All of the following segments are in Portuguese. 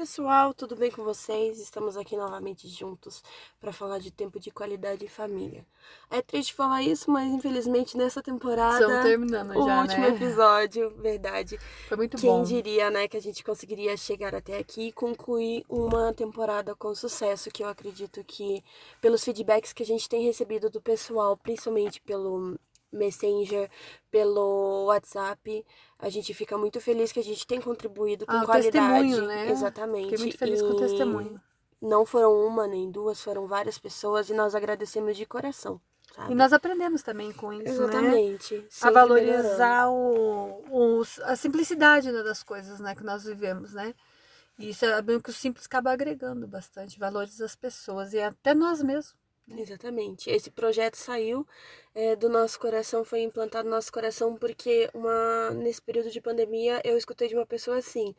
pessoal, tudo bem com vocês? Estamos aqui novamente juntos para falar de tempo de qualidade e família. É triste falar isso, mas infelizmente nessa temporada. Estamos terminando o já, último né? episódio, verdade. Foi muito Quem bom. diria, né, que a gente conseguiria chegar até aqui e concluir uma temporada com sucesso, que eu acredito que, pelos feedbacks que a gente tem recebido do pessoal, principalmente pelo Messenger, pelo WhatsApp, a gente fica muito feliz que a gente tem contribuído com Ah, qualidade. testemunho, né? Exatamente. Fiquei muito feliz com o E testemunho. Não foram uma nem duas, foram várias pessoas e nós agradecemos de coração. Sabe? E nós aprendemos também com isso, né? Exatamente. A sempre valorizar o, o- a simplicidade né, das coisas né, que nós vivemos, né? E sabemos que o simples acaba agregando bastante valores às pessoas e até nós mesmos. Exatamente. Esse projeto saiu é, do nosso coração, foi implantado no nosso coração porque uma, nesse período de pandemia eu escutei de uma pessoa assim.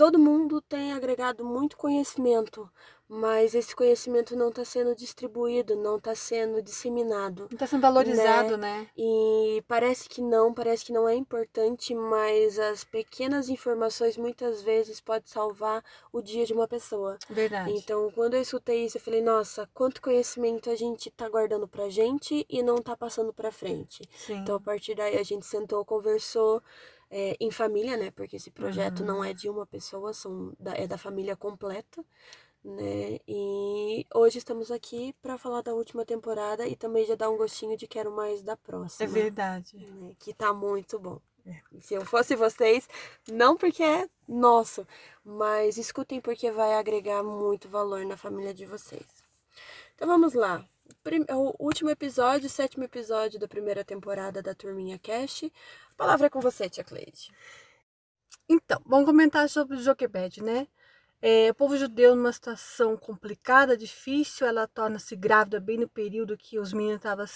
Todo mundo tem agregado muito conhecimento, mas esse conhecimento não está sendo distribuído, não está sendo disseminado. Não está sendo valorizado, né? E parece que não, parece que não é importante, mas as pequenas informações muitas vezes podem salvar o dia de uma pessoa. Verdade. Então, quando eu escutei isso, eu falei, nossa, quanto conhecimento a gente tá guardando pra gente e não tá passando pra frente. Sim. Então, a partir daí, a gente sentou, conversou é, em família, né? Porque esse projeto Uhum. não é de uma pessoa, são da, é da família completa, né? E hoje estamos aqui pra falar da última temporada e também já dar um gostinho de quero mais da é próxima. verdade. né, Que tá muito bom. É. Se eu fosse vocês, não porque é nosso, mas escutem porque vai agregar muito valor na família de vocês. Então vamos lá. O último episódio, o sétimo episódio da primeira temporada da Turminha Cast. A palavra é com você, Tia Cleide. Então, vamos comentar sobre o Joquebed, né? É, o povo judeu, numa situação complicada, difícil, ela torna-se grávida bem no período que os meninos estavam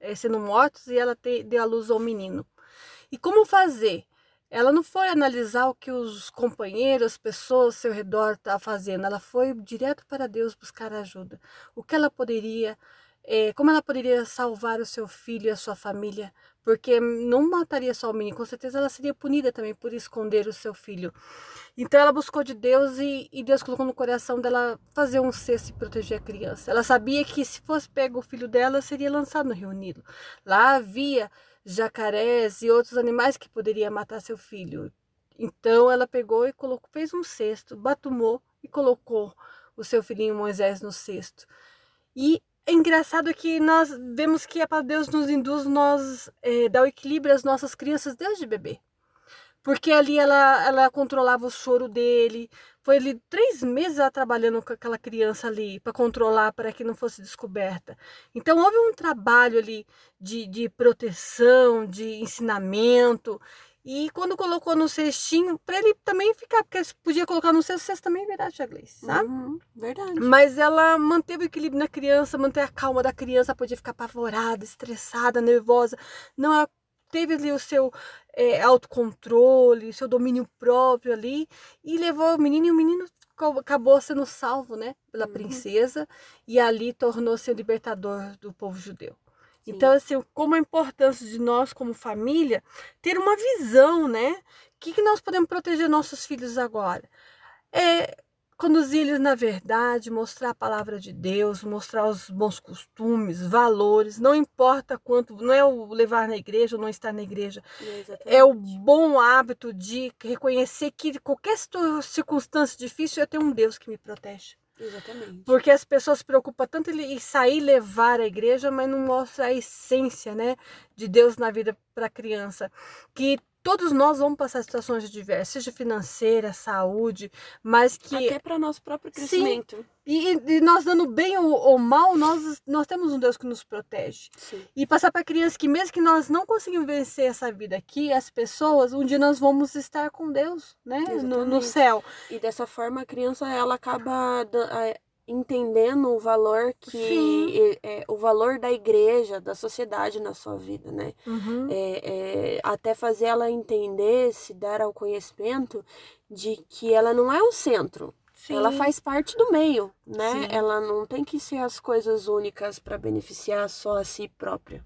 é, sendo mortos e ela te- deu à luz ao menino. E como fazer? Ela não foi analisar o que os companheiros, as pessoas ao seu redor estavam fazendo, ela foi direto para Deus buscar ajuda. O que ela poderia, é, como ela poderia salvar o seu filho e a sua família? Porque não mataria só o menino, com certeza ela seria punida também por esconder o seu filho. Então ela buscou de Deus e, e Deus colocou no coração dela fazer um cesto e proteger a criança. Ela sabia que se fosse pego o filho dela, seria lançado no Rio Nilo. Lá havia jacarés e outros animais que poderiam matar seu filho. Então ela pegou e colocou, fez um cesto, batumou e colocou o seu filhinho Moisés no cesto. E é engraçado que nós vemos que a palavra de Deus nos induz nós eh, dar o equilíbrio às nossas crianças desde bebê. Porque ali ela, ela controlava o choro dele. Foi ali três meses ela trabalhando com aquela criança ali para controlar, para que não fosse descoberta. Então houve um trabalho ali de, de proteção, de ensinamento. E quando colocou no cestinho, para ele também ficar, porque podia colocar no cesto, cesto também é verdade, a Gleice, sabe? Uhum, verdade. Mas ela manteve o equilíbrio na criança, manteve a calma da criança, podia ficar apavorada, estressada, nervosa. Não, ela teve ali o seu é, autocontrole, o seu domínio próprio ali, e levou o menino, e o menino acabou sendo salvo, né, pela Uhum. princesa, e ali tornou-se o libertador do povo judeu. Sim. Então, assim, como a importância de nós, como família, ter uma visão, né? O que, que nós podemos proteger nossos filhos agora? É conduzir eles na verdade, mostrar a palavra de Deus, mostrar os bons costumes, valores, não importa quanto, não é o levar na igreja ou não estar na igreja, é o Exatamente. bom hábito de reconhecer que qualquer circunstância difícil eu tenho um Deus que me protege. Exatamente. Porque as pessoas se preocupam tanto em sair e levar a igreja, mas não mostra a essência, né, de Deus na vida para a criança. Que todos nós vamos passar situações diversas, seja financeira, saúde, mas que Até para nosso próprio Sim. crescimento. e, e nós dando bem ou, ou mal, nós nós temos um Deus que nos protege. Sim. E passar para a criança que mesmo que nós não conseguimos vencer essa vida aqui, as pessoas, um dia nós vamos estar com Deus, né, no, no céu. E dessa forma a criança ela acaba entendendo o valor que é, é, o valor da igreja, da sociedade na sua vida, né? Uhum. É, é, até fazer ela entender, se dar ao conhecimento de que ela não é o centro. Ela Sim. faz parte do meio, né? Sim. Ela não tem que ser as coisas únicas para beneficiar só a si própria.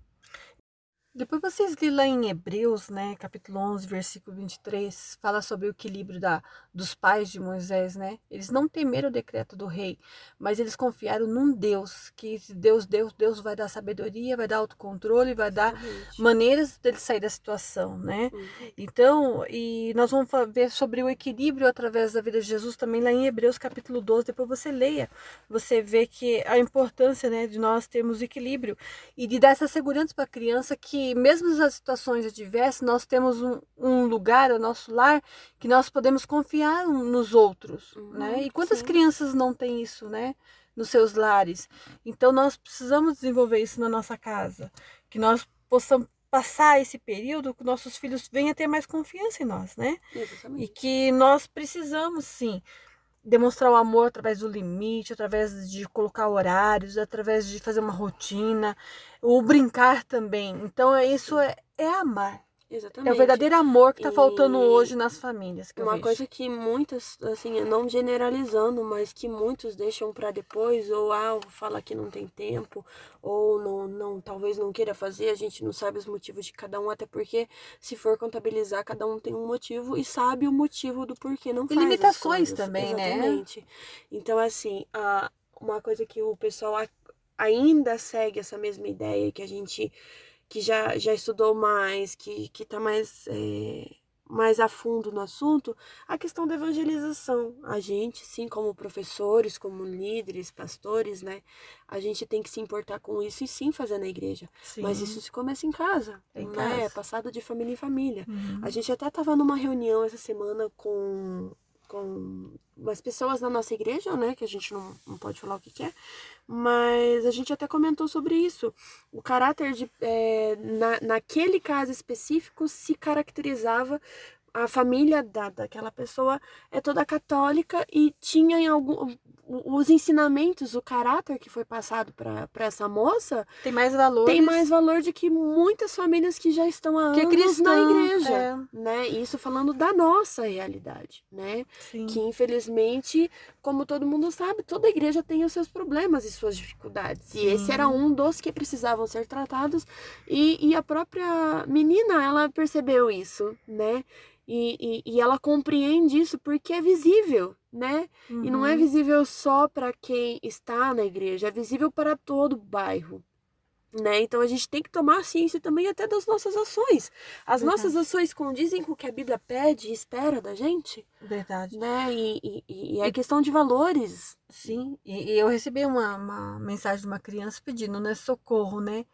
Depois vocês lêem lá em Hebreus, né, capítulo 11, versículo 23, fala sobre o equilíbrio da, dos pais de Moisés, né? Eles não temeram o decreto do rei, mas eles confiaram num Deus, que Deus, Deus, Deus vai dar sabedoria, vai dar autocontrole, vai dar Exatamente. maneiras dele sair da situação, né? Uhum. Então, e nós vamos ver sobre o equilíbrio através da vida de Jesus também lá em Hebreus capítulo 12, depois você leia, você vê que a importância, né, de nós termos equilíbrio e de dar essa segurança para a criança que mesmo nas situações adversas, nós temos um, um lugar, o nosso lar, que nós podemos confiar nos outros, Uhum, né? E quantas sim. crianças não têm isso, né? Nos seus lares. Então nós precisamos desenvolver isso na nossa casa, que nós possamos passar esse período que nossos filhos venham a ter mais confiança em nós, né? E Exatamente. que nós precisamos sim demonstrar o amor através do limite, através de colocar horários, através de fazer uma rotina, o brincar também. Então é isso é, é amar. É Exatamente. o verdadeiro amor que está faltando E hoje nas famílias. Uma vejo. coisa que muitas, assim, não generalizando, mas que muitos deixam para depois, ou ah, fala que não tem tempo, ou não, não, talvez não queira fazer, a gente não sabe os motivos de cada um, até porque se for contabilizar, cada um tem um motivo e sabe o motivo do porquê não E faz. as limitações também, né? Exatamente. Então, assim, a, uma coisa que o pessoal ainda segue essa mesma ideia que a gente que já, já estudou mais, que, que tá mais, é, mais a fundo no assunto, a questão da evangelização. A gente, sim, como professores, como líderes, pastores, né? A gente tem que se importar com isso e sim fazer na igreja. Sim. Mas isso se começa em casa, Em né? casa. É passado de família em família. Uhum. A gente até estava numa reunião essa semana com, com umas pessoas da nossa igreja, né? Que a gente não, não pode falar o que, que é, mas a gente até comentou sobre isso. O caráter de. é, na, naquele caso específico se caracterizava. A família da, daquela pessoa é toda católica e tinha em algum. Os ensinamentos, o caráter que foi passado para essa moça Tem mais valor. tem mais valor de que muitas famílias que já estão há que é anos cristã. na igreja, É, né? Isso falando da nossa realidade, né? sim. Que infelizmente, como todo mundo sabe, toda igreja tem os seus problemas e suas dificuldades. E esse era um dos que precisavam ser tratados. E, e a própria menina, ela percebeu isso, né? E, e, e ela compreende isso porque é visível, né? E não é Uhum. visível só para quem está na igreja, é visível para todo o bairro. Né? Então a gente tem que tomar ciência também até das nossas ações. As Verdade. nossas ações condizem com o que a Bíblia pede e espera da gente, Verdade. né? E, e- e é questão de valores. Sim, e, e eu recebi uma, uma mensagem de uma criança pedindo, né, socorro, né?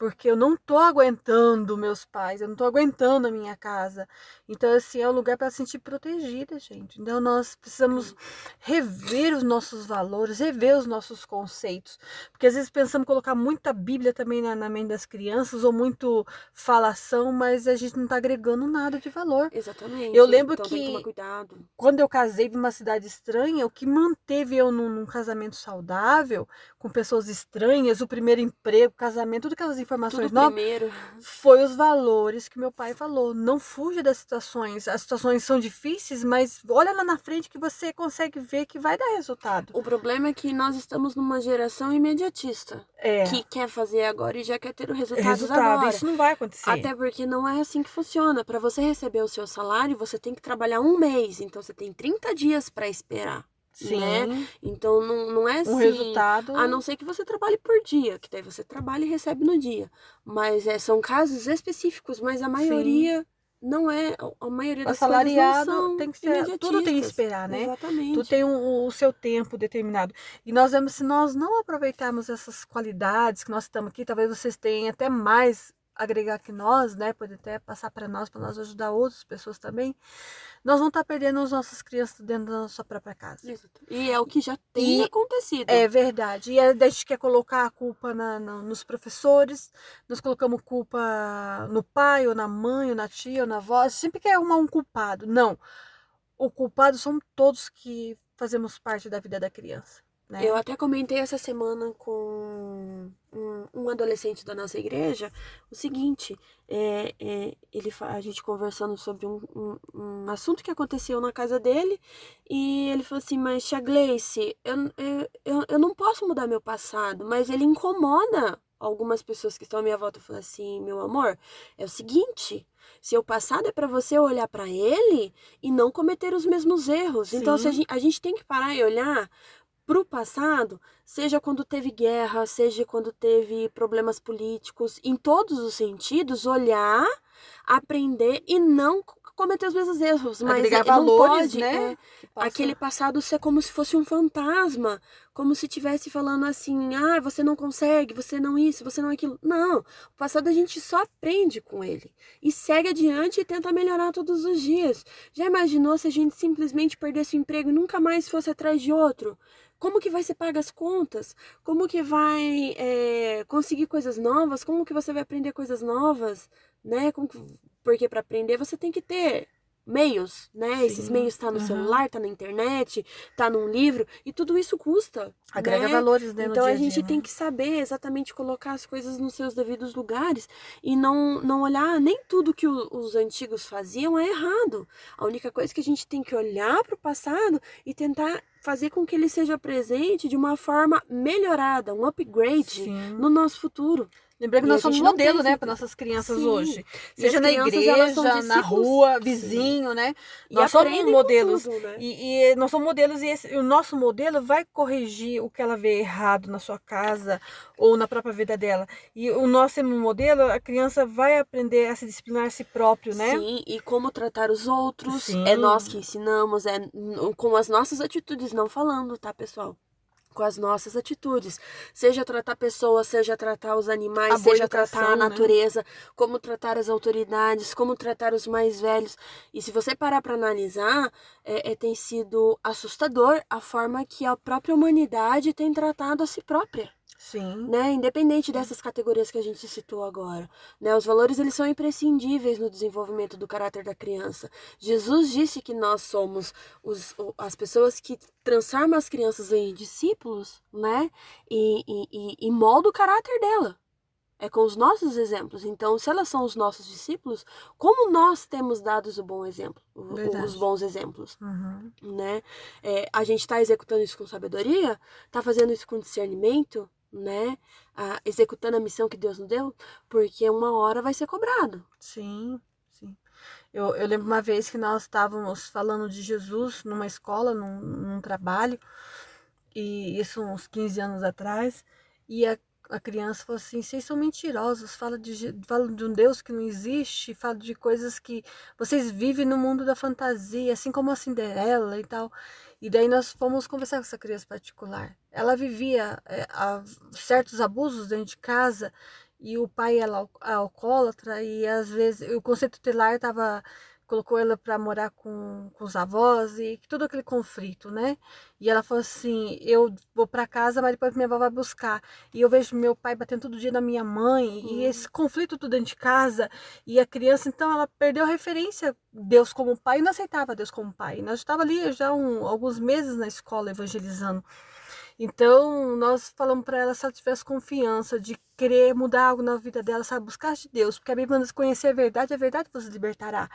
Porque eu não tô aguentando meus pais, eu não tô aguentando a minha casa. Então, assim, é um lugar para se sentir protegida, gente. Então, nós precisamos rever os nossos valores, rever os nossos conceitos. Porque às vezes pensamos colocar muita Bíblia também na, na mente das crianças, ou muito falação, mas a gente não tá agregando nada de valor. Exatamente. Eu lembro então que que- quando eu casei em uma cidade estranha, o que manteve eu num, num casamento saudável, com pessoas estranhas, o primeiro emprego, casamento, tudo aquelas informações novas, primeiro. foi os valores que meu pai falou. Não fuja das situações. As situações são difíceis, mas olha lá na frente que você consegue ver que vai dar resultado. O problema é que nós estamos numa geração imediatista. É, Que quer fazer agora e já quer ter o resultado, resultado. agora. Isso não vai acontecer. Até porque não é assim que funciona. Para você receber o seu salário, você tem que trabalhar um mês. Então você tem 30 dias para esperar. Sim, né? Então não, não é assim. um resultado. A não ser que você trabalhe por dia, que daí você trabalha e recebe no dia. Mas é, são casos específicos, mas a maioria não é. A maioria das Assalariado tem que ser. Tudo tem que esperar, né? Exatamente. Tu tem o, o seu tempo determinado. E nós vemos, se nós não aproveitarmos essas qualidades que nós estamos aqui, talvez vocês tenham até mais agregar que nós, né? Pode até passar para nós, para nós ajudar outras pessoas também. Nós vamos estar perdendo as nossas crianças dentro da nossa própria casa. Exato. E é o que já tem E acontecido. É verdade. E a gente quer colocar a culpa na- na- nos professores, nós colocamos culpa no pai, ou na mãe, ou na tia, ou na avó. Sempre quer arrumar um culpado. Não. O culpado somos todos que fazemos parte da vida da criança. Né? Eu até comentei essa semana com um, um adolescente da nossa igreja o seguinte: é, é, ele, a gente conversando sobre um, um, um assunto que aconteceu na casa dele, e ele falou assim: Mas, Tia Gleice, eu, eu, eu, eu não posso mudar meu passado, mas ele incomoda algumas pessoas que estão à minha volta e falam assim, meu amor, é o seguinte, seu passado é para você olhar para ele e não cometer os mesmos erros. Sim. Então, a gente, a gente tem que parar e olhar para o passado, seja quando teve guerra, seja quando teve problemas políticos, em todos os sentidos, olhar, aprender e não cometer os mesmos erros, mas Agregar é, valores, pode, né? É, aquele passado ser como se fosse um fantasma, como se estivesse falando assim, ah, você não consegue, você não isso, você não aquilo. Não, o passado a gente só aprende com ele e segue adiante e tenta melhorar todos os dias. Já imaginou se a gente simplesmente perdesse o emprego e nunca mais fosse atrás de outro? Como que vai ser paga as contas? Como que vai é, conseguir coisas novas? Como que você vai aprender coisas novas? Né? Que porque para aprender você tem que ter meios, né? Sim. Esses meios tá no uhum. celular, tá na internet, tá num livro e tudo isso custa. Agrega né? valores, né? Então a, a gente né? tem que saber exatamente colocar as coisas nos seus devidos lugares e não não olhar nem tudo que o, os antigos faziam é errado. A única coisa que a gente tem que olhar para o passado e tentar fazer com que ele seja presente de uma forma melhorada, um upgrade Sim. no nosso futuro. Lembrando que nós somos modelo, né, para nossas crianças Sim. hoje. Seja na igreja, na rua, vizinho, Sim. né? E nós somos modelos. Tudo, né? e, e, nós somos modelos e esse, o nosso modelo vai corrigir o que ela vê errado na sua casa ou na própria vida dela. E o nosso modelo, a criança vai aprender a se disciplinar a si próprio, né? Sim, e como tratar os outros. Sim. É nós que ensinamos, é com as nossas atitudes, não falando, tá, pessoal? Com as nossas atitudes, seja tratar pessoas, seja tratar os animais, a seja tratar a né? natureza, né? como tratar as autoridades, como tratar os mais velhos. E se você parar para analisar, é, é, tem sido assustador a forma que a própria humanidade tem tratado a si própria. Sim. Né? Independente dessas categorias que a gente citou agora. Né? Os valores eles são imprescindíveis no desenvolvimento do caráter da criança. Jesus disse que nós somos os, as pessoas que transformam as crianças em discípulos, né? E, e, e, e molda o caráter dela. É com os nossos exemplos. Então, se elas são os nossos discípulos, como nós temos dado o bom exemplo, Verdade. os bons exemplos, uhum. né? É, a gente está executando isso com sabedoria, está fazendo isso com discernimento, né? A, executando a missão que Deus nos deu, porque uma hora vai ser cobrado. Sim, sim. Eu, eu lembro uma vez que nós estávamos falando de Jesus numa escola, num, num trabalho, e isso uns 15 anos atrás, e a, a criança falou assim: vocês são mentirosos, fala de, fala de um Deus que não existe, fala de coisas que vocês vivem no mundo da fantasia, assim como a Cinderela e tal. E daí nós fomos conversar com essa criança particular. Ela vivia é, a, certos abusos dentro de casa e o pai era alcoólatra e às vezes o conceito tutelar estava colocou ela para morar com, com os avós e todo aquele conflito, né? E ela falou assim: eu vou para casa, mas depois minha avó vai buscar. E eu vejo meu pai batendo todo dia na minha mãe uhum. e esse conflito tudo dentro de casa e a criança, então ela perdeu a referência Deus como pai e não aceitava Deus como pai. Nós estava ali já um, alguns meses na escola evangelizando. Então, nós falamos para ela se ela tivesse confiança de querer mudar algo na vida dela, sabe, buscar de Deus, porque a Bíblia nos conhecer a verdade, a verdade vos libertará.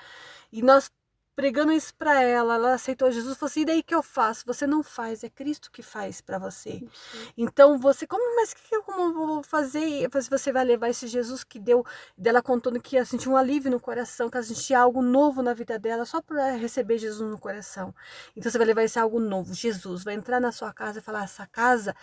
E nós pregando isso para ela, ela aceitou Jesus, falou assim, e daí que eu faço? Você não faz, é Cristo que faz para você. Sim. Então você, como, mas que, que eu como vou fazer? Você vai levar esse Jesus que deu, dela contando que ela sentiu um alívio no coração, que ela sentia algo novo na vida dela, só para receber Jesus no coração. Então você vai levar esse algo novo, Jesus, vai entrar na sua casa e falar, essa casa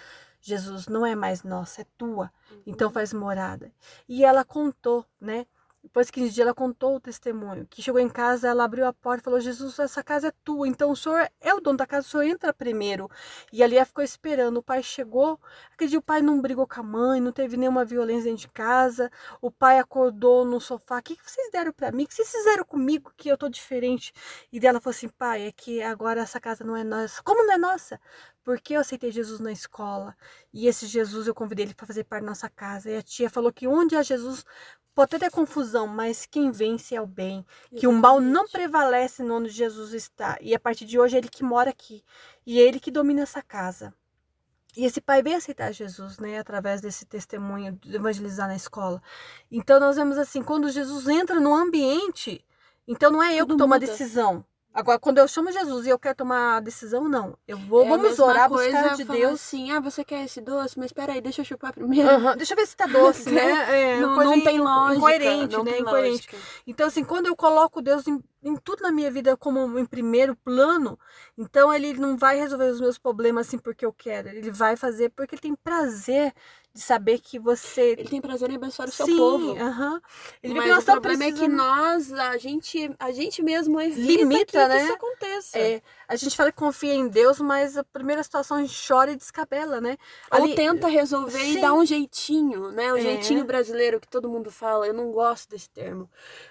Jesus não é mais nossa, é tua. Uhum. Então faz morada. E ela contou, né? Depois que dia ela contou o testemunho, que chegou em casa, ela abriu a porta e falou: Jesus, essa casa é tua, então o senhor é o dono da casa, o senhor entra primeiro. E ali ela ficou esperando. O pai chegou, aquele dia o pai não brigou com a mãe, não teve nenhuma violência dentro de casa. O pai acordou no sofá: O que, que vocês deram para mim? O que vocês fizeram comigo que eu tô diferente? E dela falou assim: Pai, é que agora essa casa não é nossa. Como não é nossa? Porque eu aceitei Jesus na escola e esse Jesus eu convidei ele para fazer parte da nossa casa. E a tia falou que onde há Jesus Pode ter confusão, mas quem vence é o bem. Exatamente. Que o mal não prevalece no onde Jesus está. E a partir de hoje é ele que mora aqui. E é ele que domina essa casa. E esse pai veio aceitar Jesus, né, através desse testemunho de evangelizar na escola. Então nós vemos assim, quando Jesus entra no ambiente, então não é eu Tudo que tomo a decisão. Agora, quando eu chamo Jesus e eu quero tomar a decisão, não. Eu vou, É vamos orar, coisa buscar de Deus. assim, ah, você quer esse doce? Mas espera aí, deixa eu chupar primeiro. Aham, Deixa eu ver se tá doce, né? É, não, não tem lógica. Incoerente, não né? tem Incoerente. lógica. Então, assim, quando eu coloco Deus em, em tudo na minha vida como em primeiro plano, então ele não vai resolver os meus problemas assim porque eu quero. Ele vai fazer porque ele tem prazer de saber que você. Ele tem prazer em abençoar o seu Sim, povo. aham. Ele vê Mas que nós o problema é que precisando- nós, a gente, a gente mesmo evita Limita, que, que né? isso aconteça. É, a gente fala que confia em Deus, mas a primeira situação a gente chora e descabela, né? Ou Ali- tenta resolver Sim. e dar um jeitinho, né? O É. jeitinho brasileiro que todo mundo fala. Eu não gosto desse termo.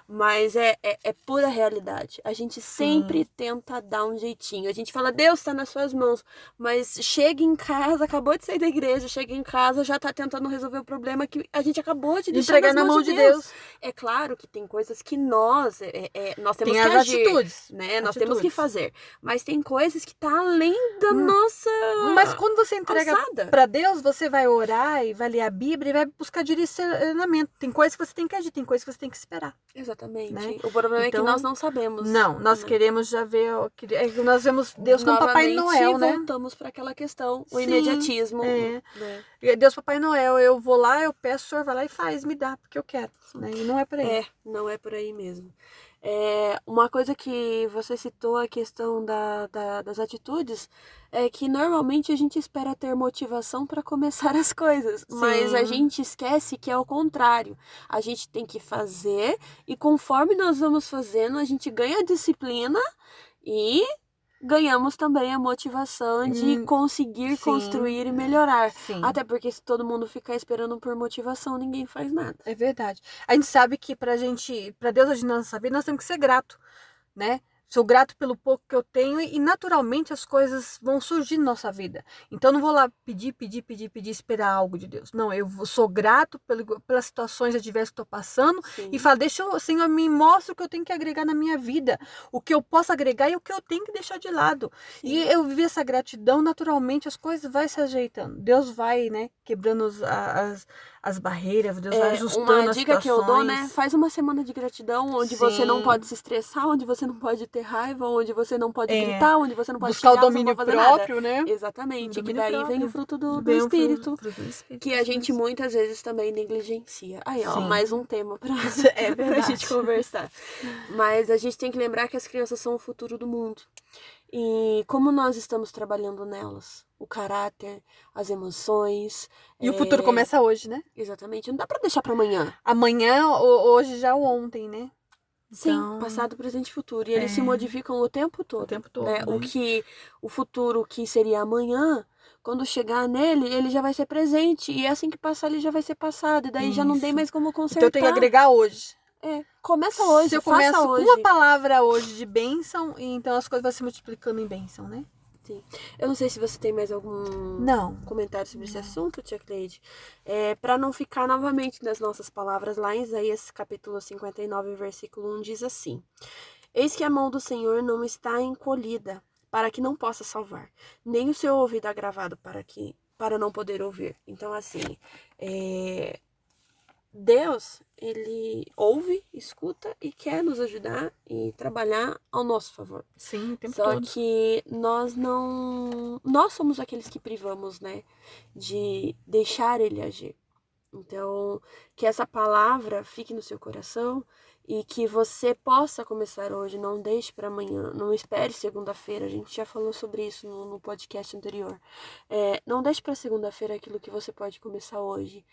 Mas é, é, é pura realidade. A gente sempre tenta dar um jeitinho. A gente fala, Deus está nas suas mãos. Mas chega em casa, acabou de sair da igreja, chega em casa, já tá tentando resolver o problema que a gente acabou de deixar entregar nas na mãos mão de Deus. É claro que tem coisas que nós, é, é, nós temos Tem que as agir. atitudes. Né? Nós temos que Atitudes. fazer. Mas tem coisas que tá além da Hum. nossa Mas quando você entrega. Para Deus, você vai orar e vai ler a Bíblia e vai buscar direcionamento. Tem coisas que você tem que agir, tem coisas que você tem que esperar. Exatamente. né? O problema é Então, que nós não sabemos. Não, nós né? queremos já ver. é Nós vemos Deus como Papai Novamente, Noel, né? voltamos para aquela questão, o Sim, imediatismo. é. né? Deus Papai Noel, eu vou lá, eu peço, o senhor vai lá e faz, me dá, porque eu quero. Né? E não é por aí. É, não é por aí mesmo. É, uma coisa que você citou, a questão da, da- das atitudes, é que normalmente a gente espera ter motivação para começar as coisas, mas a Sim. gente esquece que é o contrário. A gente tem que fazer e conforme nós vamos fazendo, a gente ganha disciplina e ganhamos também a motivação de Hum, conseguir sim. construir e melhorar. Sim. Até porque se todo mundo ficar esperando por motivação, ninguém faz nada. É verdade. A gente sabe que pra gente, pra Deus agir na nossa vida, nós temos que ser grato, né? Sou grato pelo pouco que eu tenho e naturalmente as coisas vão surgir na nossa vida. Então eu não vou lá pedir, pedir, pedir, pedir, esperar algo de Deus. Não, eu sou grato pelo, pelas situações adversas que estou passando Sim. e falo, deixa o Senhor me mostra o que eu tenho que agregar na minha vida, o que eu posso agregar e o que eu tenho que deixar de lado. E eu viver essa gratidão, naturalmente as coisas vai se ajeitando. Deus vai, né, quebrando os- a- as, as barreiras, Deus vai É, ajustando uma as dica que eu dou, né? Faz uma semana de gratidão, onde você não Sim. pode se estressar, onde você não pode ter raiva, onde você não pode É. gritar, onde você não pode Buscar o xingar, domínio fazer nada. próprio, né? Exatamente, que daí vem próprio. o fruto do, do Vem o espírito. fruto do espírito, Que a gente muitas vezes também negligencia. Aí, ó, Sim. mais um tema pra, É pra gente conversar. Mas a gente tem que lembrar que as crianças são o futuro do mundo. E como nós estamos trabalhando nelas? O caráter, as emoções. E o é, futuro começa hoje, né? Exatamente. Não dá pra deixar pra amanhã. Amanhã, ho- hoje já é o ontem, né? Sim, Então, passado, presente e futuro. E eles é. se modificam o tempo todo. O tempo todo. né? né? O que o futuro que seria amanhã, quando chegar nele, ele já vai ser presente. E assim que passar, ele já vai ser passado. E daí já não tem Isso. mais como consertar. Então eu tenho que agregar hoje. É, começa hoje, Se eu começo hoje. uma palavra hoje de bênção, então as coisas vão se multiplicando em bênção, né? Eu não sei se você tem mais algum Não. comentário sobre esse assunto, Tia Cleide. É, para não ficar novamente nas nossas palavras, lá em Isaías capítulo 59, versículo 1, diz assim: Eis que a mão do Senhor não está encolhida, para que não possa salvar, nem o seu ouvido agravado para que para não poder ouvir. Então, assim, é, Deus, ele ouve, escuta e quer nos ajudar e trabalhar ao nosso favor. Sim, o tempo Só todo. que nós não. Nós somos aqueles que privamos, né? De deixar ele agir. Então, que essa palavra fique no seu coração e que você possa começar hoje. Não deixe para amanhã. Não espere segunda-feira. A gente já falou sobre isso no, no podcast anterior. É, não deixe para segunda-feira aquilo que você pode começar hoje.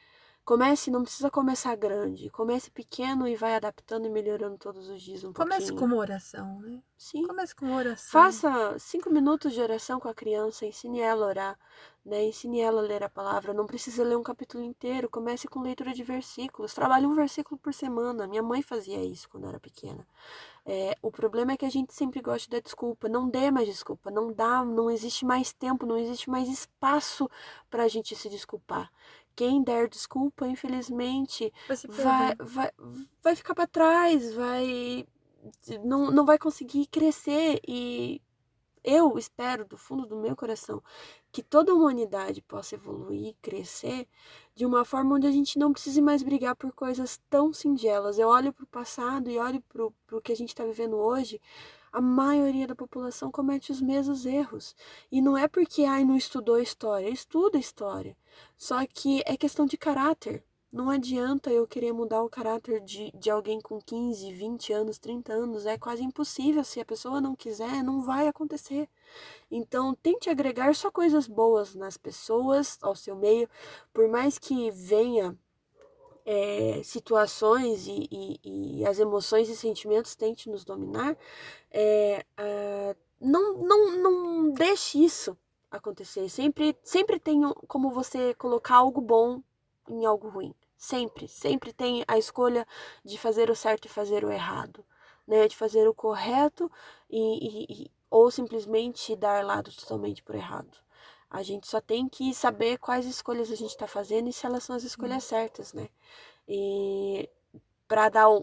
Comece, não precisa começar grande. Comece pequeno e vai adaptando e melhorando todos os dias um Comece pouquinho. com uma oração, né? Sim. Comece com uma oração. Faça cinco minutos de oração com a criança, ensine ela a orar, né? Ensine ela a ler a palavra. Não precisa ler um capítulo inteiro. Comece com leitura de versículos. Trabalhe um versículo por semana. Minha mãe fazia isso quando era pequena. É, o problema é que a gente sempre gosta dar desculpa. Não dê mais desculpa. Não dá, não existe mais tempo, não existe mais espaço para a gente se desculpar. Quem der desculpa, infelizmente, Vai vai, vai ficar para trás, vai não, não vai conseguir crescer e eu espero do fundo do meu coração que toda a humanidade possa evoluir, crescer de uma forma onde a gente não precise mais brigar por coisas tão singelas. Eu olho para o passado e olho para o que a gente está vivendo hoje. A maioria da população comete os mesmos erros. E não é porque ai não estudou história, estuda história. Só que é questão de caráter. Não adianta eu querer mudar o caráter de, de alguém com 15, 20 anos, 30 anos. É quase impossível. Se a pessoa não quiser, não vai acontecer. Então, tente agregar só coisas boas nas pessoas, ao seu meio. Por mais que venha é, situações e, e, e, as emoções e sentimentos tente nos dominar, é, não, não, não deixe isso acontecer. Sempre, sempre tem como você colocar algo bom em algo ruim. Sempre, sempre tem a escolha de fazer o certo e fazer o errado, né? De fazer o correto e, e ou simplesmente dar lado totalmente por errado. A gente só tem que saber quais escolhas a gente está fazendo e se elas são as escolhas hum. certas, né? E para dar um,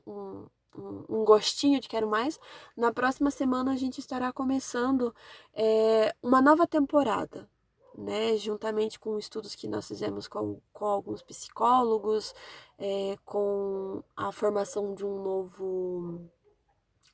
um, um, gostinho de quero mais, na próxima semana a gente estará começando é, uma nova temporada né, juntamente com estudos que nós fizemos com, com alguns psicólogos, é, com a formação de um novo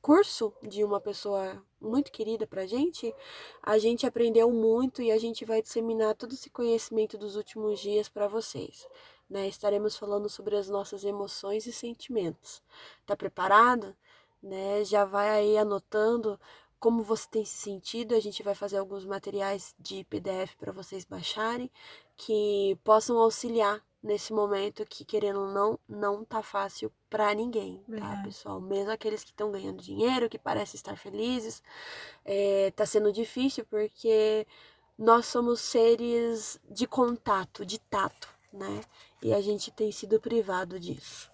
curso de uma pessoa muito querida pra gente, a gente aprendeu muito e a gente vai disseminar todo esse conhecimento dos últimos dias para vocês. Né? Estaremos falando sobre as nossas emoções e sentimentos. Tá preparado? Né? Já vai aí anotando como você tem se sentido. A gente vai fazer alguns materiais de PDF para vocês baixarem que possam auxiliar nesse momento que, querendo ou não, não tá fácil para ninguém, tá, pessoal? Mesmo aqueles que estão ganhando dinheiro, que parecem estar felizes, é, tá sendo difícil porque nós somos seres de contato, de tato, né? E a gente tem sido privado disso.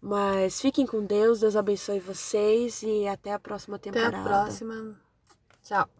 Mas fiquem com Deus, Deus abençoe vocês e até a próxima temporada. Até a próxima. Tchau.